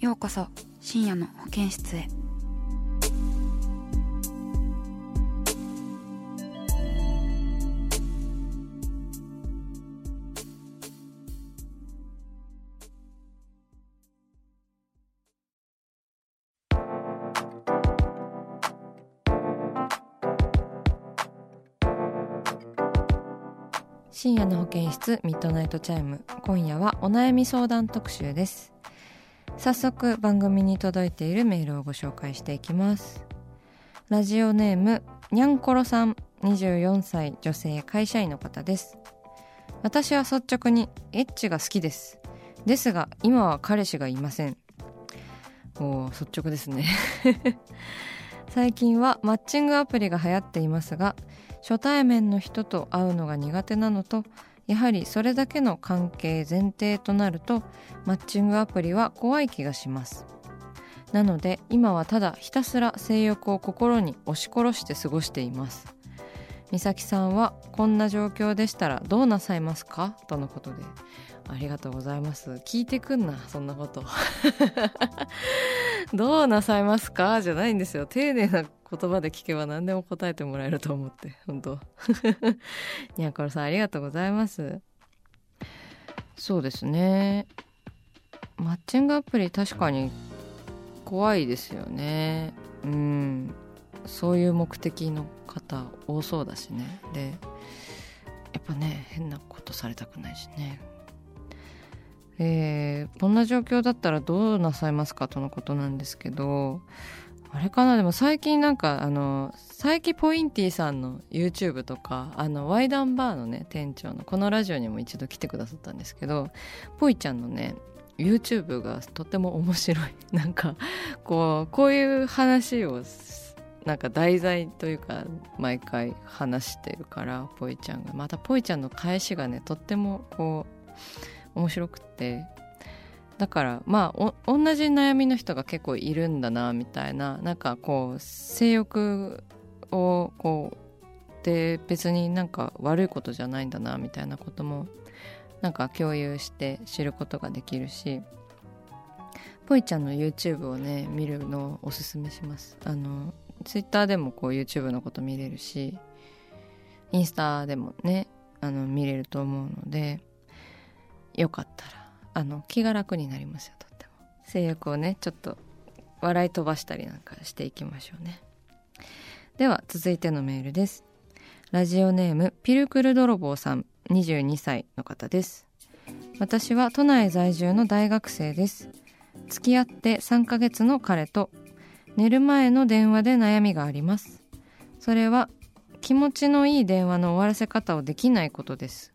ようこそ深夜の保健室へ。深夜の保健室ミッドナイトチャイム。今夜はお悩み相談特集です。早速番組に届いているメールをご紹介していきます。ラジオネームにゃんころさん。24歳女性会社員の方です。私は率直にエッチが好きです。ですが今は彼氏がいません。お率直ですね。最近はマッチングアプリが流行っていますが初対面の人と会うのが苦手なのとやはりそれだけの関係前提となるとマッチングアプリは怖い気がします。なので今はただひたすら性欲を心に押し殺して過ごしています。美咲さんはこんな状況でしたらどうなさいますか？とのことで。ありがとうございます。聞いてくんなそんなこと。どうなさいますか？じゃないんですよ。丁寧な言葉で聞けば何でも答えてもらえると思って本当。にゃんころさんありがとうございます。そうですね。マッチングアプリ確かに怖いですよね。うん。そういう目的の方多そうだしね。でやっぱね変なことされたくないしね。えー、こんな状況だったらどうなさいますか？とのことなんですけどあれかな？でも最近なんかあの佐伯ポインティさんの YouTube とかあのワイダンバーのね店長のこのラジオにも一度来てくださったんですけどポイちゃんのね YouTube がとても面白い。なんかこうこういう話をなんか題材というか毎回話してるからポイちゃんが。またポイちゃんの返しがねとってもこう面白くて。だからまあ同じ悩みの人が結構いるんだなみたいななんかこう性欲をこうで別になんか悪いことじゃないんだなみたいなこともなんか共有して知ることができるしぽいちゃんの YouTube をね見るのをおすすめします。あの Twitter でもこう YouTube のこと見れるしインスタでもねあの見れると思うのでよかったらあの気が楽になりますよとっても。性欲をねちょっと笑い飛ばしたりなんかしていきましょうね。では続いてのメールです。ラジオネームピルクル泥棒さん22歳の方です。私は都内在住の大学生です。付き合って3ヶ月の彼と寝る前の電話で悩みがあります。それは気持ちのいい電話の終わらせ方をできないことです。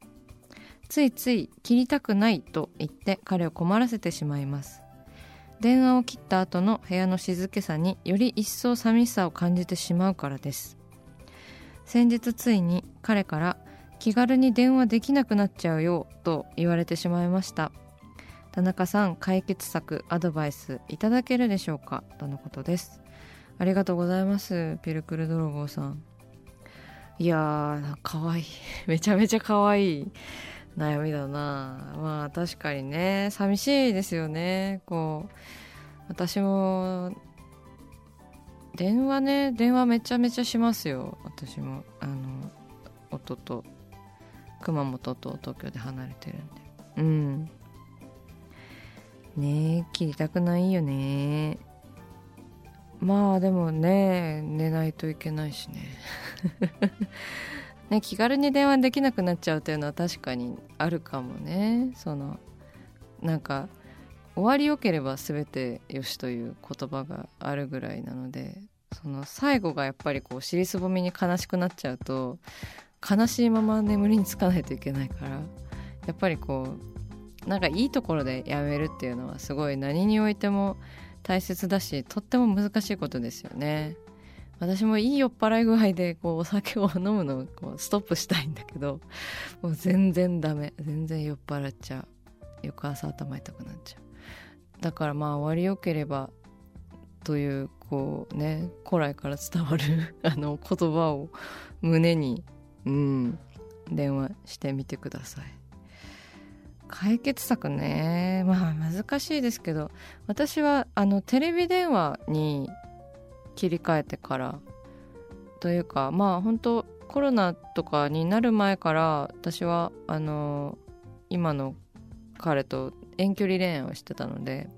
ついつい切りたくないと言って彼を困らせてしまいます。電話を切った後の部屋の静けさにより一層寂しさを感じてしまうからです。先日ついに彼から気軽に電話できなくなっちゃうよと言われてしまいました。田中さん解決策アドバイスいただけるでしょうかとのことです。ありがとうございますピルクル泥棒さん。いやーかわい。いめちゃめちゃかわいい。悩みだな。まあ確かにね。寂しいですよね。こう私も電話ね。電話めちゃめちゃしますよ。私も。あの夫と。熊本と東京で離れてるんで。うん。ね切りたくないよね。まあでもね。寝ないといけないしね。ね気軽に電話できなくなっちゃうというのは確かにあるかもねそのなんか終わりよければ全てよしという言葉があるぐらいなのでその最後がやっぱりこう尻すぼみに悲しくなっちゃうと悲しいまま眠りにつかないといけないからやっぱりこうなんかいいところでやめるっていうのはすごい何においても大切だしとっても難しいことですよね。私もいい酔っ払い具合でこうお酒を飲むのをこうストップしたいんだけどもう全然ダメ。全然酔っ払っちゃう。翌朝頭痛くなっちゃう。だからまあ終わりよければというこうね古来から伝わる あの言葉を胸にうん電話してみてください。解決策ね。まあ難しいですけど私はあのテレビ電話に切り替えてから。というかまあ本当コロナとかになる前から私はあの今の彼と遠距離恋愛をしてたので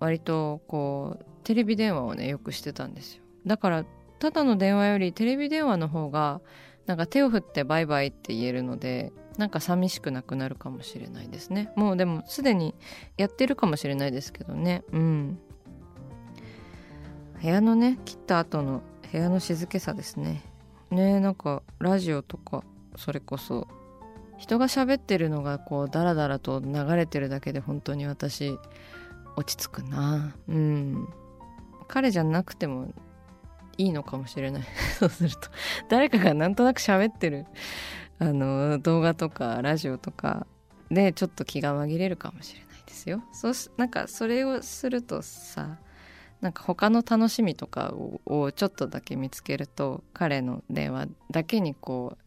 割とこうテレビ電話をねよくしてたんですよ。だからただの電話よりテレビ電話の方がなんか手を振ってバイバイって言えるのでなんか寂しくなくなるかもしれないですね。もうでもすでにやってるかもしれないですけどね。うん。部屋のね切った後の部屋の静けさですね。ねなんかラジオとかそれこそ人が喋ってるのがこうダラダラと流れてるだけで本当に私落ち着くな。うん。彼じゃなくてもいいのかもしれない。そうすると。誰かがなんとなく喋ってるあの動画とかラジオとかでちょっと気が紛れるかもしれないですよ。そうしなんかそれをするとさなんか他の楽しみとかをちょっとだけ見つけると彼の電話だけにこう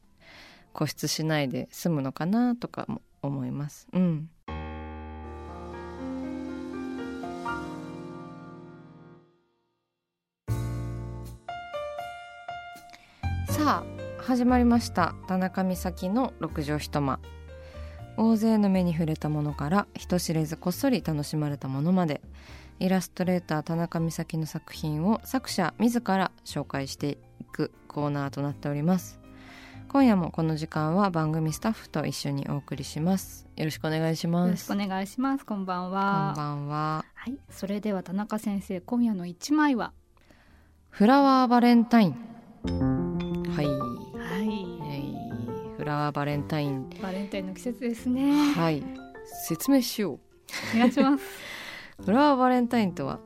固執しないで済むのかなとかも思います。うん。さあ始まりました。田中美咲の六畳一間。大勢の目に触れたものから人知れずこっそり楽しまれたものまで。イラストレーター田中美咲の作品を作者自ら紹介していくコーナーとなっております。今夜もこの時間は番組スタッフと一緒にお送りします。よろしくお願いします。よろしくお願いします。こんばんは。こんばんははいそれでは田中先生今夜の一枚は？フラワーバレンタイン。はい。はい。フラワーバレンタイン。バレンタインの季節ですね。はい。説明しよう。お願いしますフラワーバレンタインとは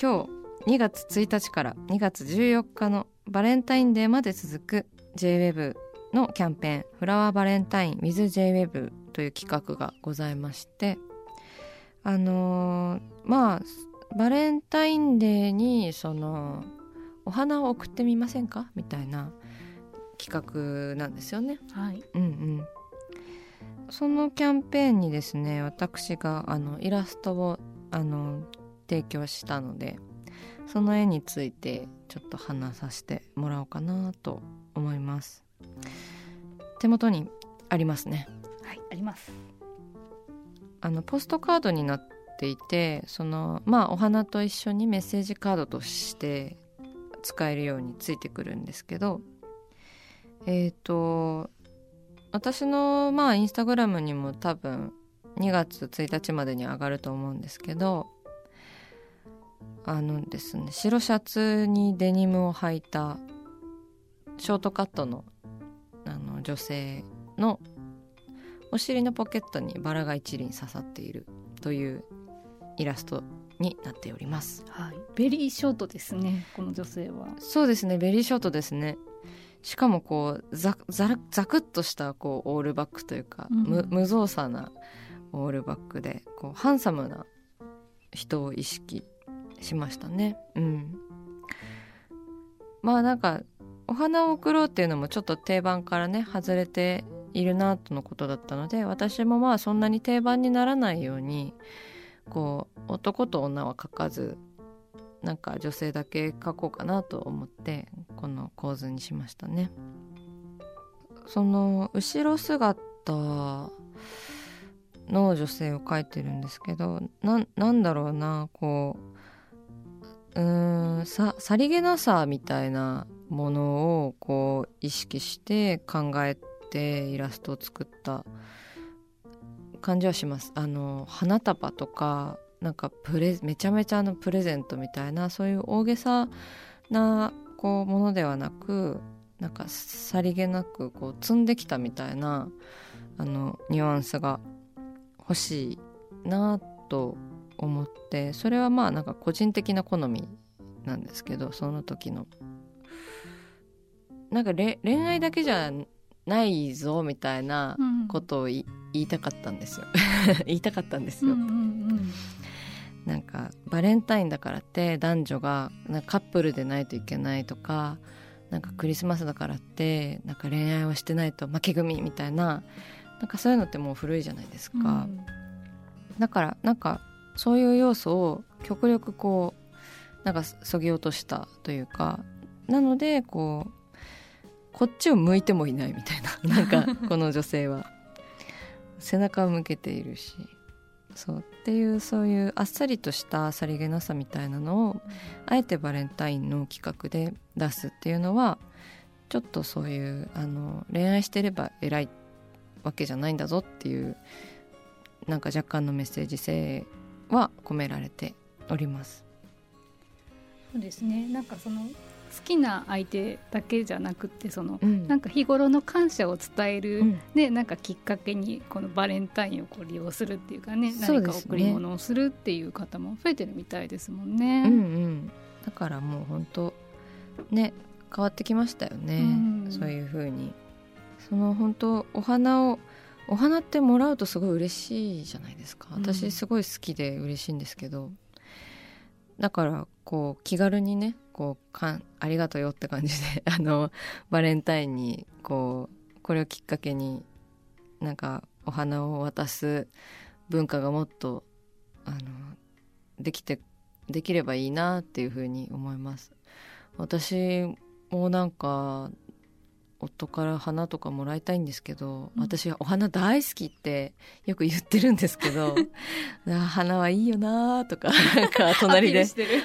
今日2月1日から2月14日のバレンタインデーまで続く JWEB のキャンペーンフラワーバレンタイン WithJWEB という企画がございましてあのーまあバレンタインデーにそのお花を送ってみませんか？みたいな企画なんですよね。はい。うんうん、そのキャンペーンにですね私があのイラストをあの提供したのでその絵についてちょっと話させてもらおうかなと思います。手元にありますね。はいあります。あのポストカードになっていてそのまあお花と一緒にメッセージカードとして使えるようについてくるんですけどえっ、と私のまあインスタグラムにも多分2月1日までに上がると思うんですけどあのですね白シャツにデニムを履いたショートカットのあの女性のお尻のポケットにバラが一輪刺さっているというイラストになっております。はい。ベリーショートですねこの女性は。そうですねベリーショートですね。しかもこうザザラザクッとしたこうオールバックというか、うん。無無造作なオールバックでこうハンサムな人を意識しましたね。うん。まあなんかお花を贈ろうっていうのもちょっと定番からね外れているなとのことだったので私もまあそんなに定番にならないようにこう男と女は書かずなんか女性だけ書こうかなと思ってこの構図にしましたね。その後ろ姿の女性を描いてるんですけどなんだろうなこううーんささりげなさみたいなものをこう意識して考えてイラストを作った感じはします。あの花束とかなんかプレめちゃめちゃのプレゼントみたいなそういう大げさなこうものではなくなんかさりげなくこう積んできたみたいなあのニュアンスが欲しいなと思ってそれはまあなんか個人的な好みなんですけどその時の。なんか恋愛だけじゃないぞみたいなことを言いたかったんですよ。言いたかったんですよ、うんうんうんなんかバレンタインだからって男女がなんかカップルでないといけないとかなんかクリスマスだからってなんか恋愛をしてないと負け組みたいななんかそういうのってもう古いじゃないですか、うん。だからなんかそういう要素を極力こうなんかそぎ落としたというかなのでこうこっちを向いてもいないみたいな なんかこの女性は。背中を向けているし。そう。っていうそういうあっさりとしたさりげなさみたいなのをあえてバレンタインの企画で出すっていうのはちょっとそういうあの恋愛してれば偉いわけじゃないんだぞっていうなんか若干のメッセージ性は込められております。そうですね。なんかその好きな相手だけじゃなくってその、うん。なんか日頃の感謝を伝える、うん。でなんかきっかけにこのバレンタインをこう利用するっていうかね何か贈り物をするっていう方も増えてるみたいですもんうんね。うん、だからもう本当ね変わってきましたよね、うん。そういう風にその本当お花をお花ってもらうとすごい嬉しいじゃないですか。うん。私すごい好きで嬉しいんですけど、だからこう気軽にねこうかんありがとうよって感じで あのバレンタインにこうこれをきっかけになんかお花を渡す文化がもっとあのできてできればいいなっていうふうに思います。私もなんか夫から花とかもらいたいんですけど、うん。私はお花大好きってよく言ってるんですけど あ花はいいよなとか なんか隣で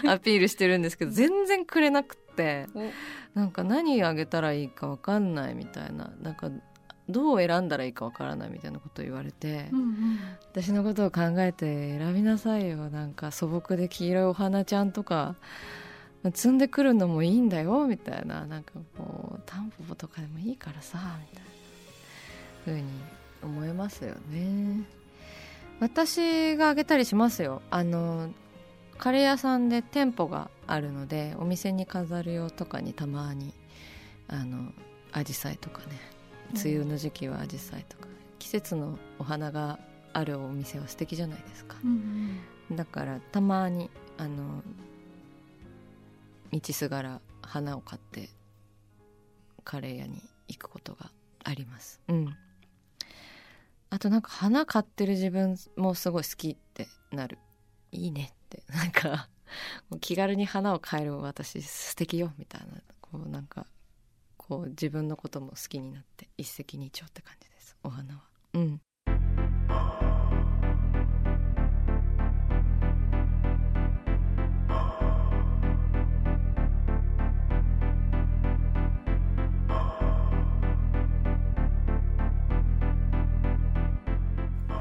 アピールしてる。んですけど全然くれなくってお。なんか何あげたらいいか分かんないみたいななんかどう選んだらいいか分からないみたいなことを言われて、うんうん。私のことを考えて選びなさいよ。なんか素朴で黄色いお花ちゃんとか摘んでくるのもいいんだよみたいな。なんかこうタンポポとかでもいいからさみたいな風に思いますよね。私があげたりしますよ。あのカレー屋さんで店舗があるのでお店に飾る用とかにたまにあのアジサイとかね梅雨の時期はアジサイとか季節のお花があるお店は素敵じゃないですか。うん。だからたまにあの道すがら花を買ってカレー屋に行くことがあります。うん。あとなんか花買ってる自分もすごい好きってなる。いいねって。なんか気軽に花を買える私素敵よみたいな。こうなんかこう自分のことも好きになって一石二鳥って感じです。お花は。うん